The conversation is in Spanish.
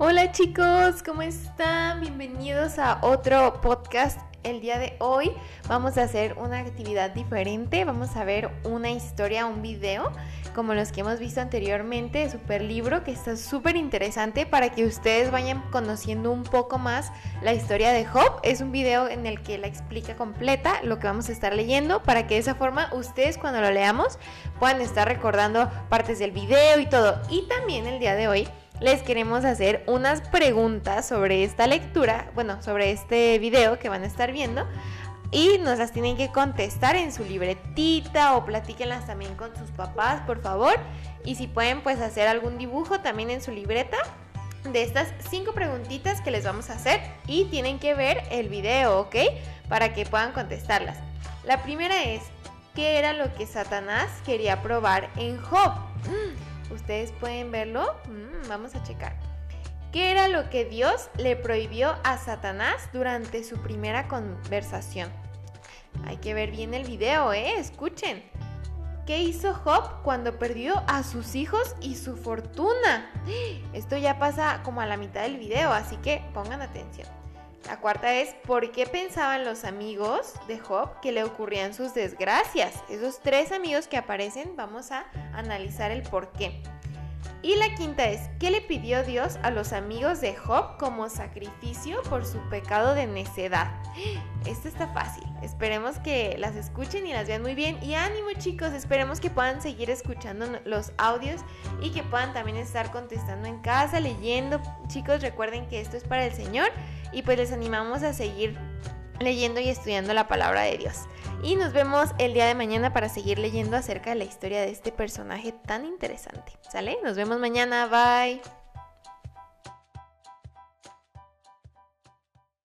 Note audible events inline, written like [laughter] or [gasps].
Hola chicos, ¿cómo están? Bienvenidos a otro podcast. El día de hoy vamos a hacer una actividad diferente, vamos a ver una historia, un video, como los que hemos visto anteriormente, super libro que está súper interesante para que ustedes vayan conociendo un poco más la historia de Job. Es un video en el que la explica completa lo que vamos a estar leyendo para que de esa forma ustedes cuando lo leamos puedan estar recordando partes del video y todo. Y también el día de hoy les queremos hacer unas preguntas sobre esta lectura, bueno, sobre este video que van a estar viendo. Y nos las tienen que contestar en su libretita o platíquenlas también con sus papás, por favor. Y si pueden, pues hacer algún dibujo también en su libreta de estas cinco preguntitas que les vamos a hacer. Y tienen que ver el video, ¿ok? Para que puedan contestarlas. La primera es, ¿qué era lo que Satanás quería probar en Job? Ustedes pueden verlo. Mm, vamos a checar. ¿Qué era lo que Dios le prohibió a Satanás durante su primera conversación? Hay que ver bien el video, ¿eh? Escuchen. ¿Qué hizo Job cuando perdió a sus hijos y su fortuna? [gasps] Esto ya pasa como a la mitad del video, así que pongan atención. La cuarta es, ¿por qué pensaban los amigos de Job que le ocurrían sus desgracias? Esos tres amigos que aparecen, vamos a analizar el por qué. Y la quinta es, ¿qué le pidió Dios a los amigos de Job como sacrificio por su pecado de necedad? [gasps] Esto está fácil. Esperemos que las escuchen y las vean muy bien. Y ánimo chicos, esperemos que puedan seguir escuchando los audios y que puedan también estar contestando en casa, leyendo. Chicos, recuerden que esto es para el Señor y pues les animamos a seguir leyendo y estudiando la palabra de Dios. Y nos vemos el día de mañana para seguir leyendo acerca de la historia de este personaje tan interesante. ¿Sale? Nos vemos mañana. Bye.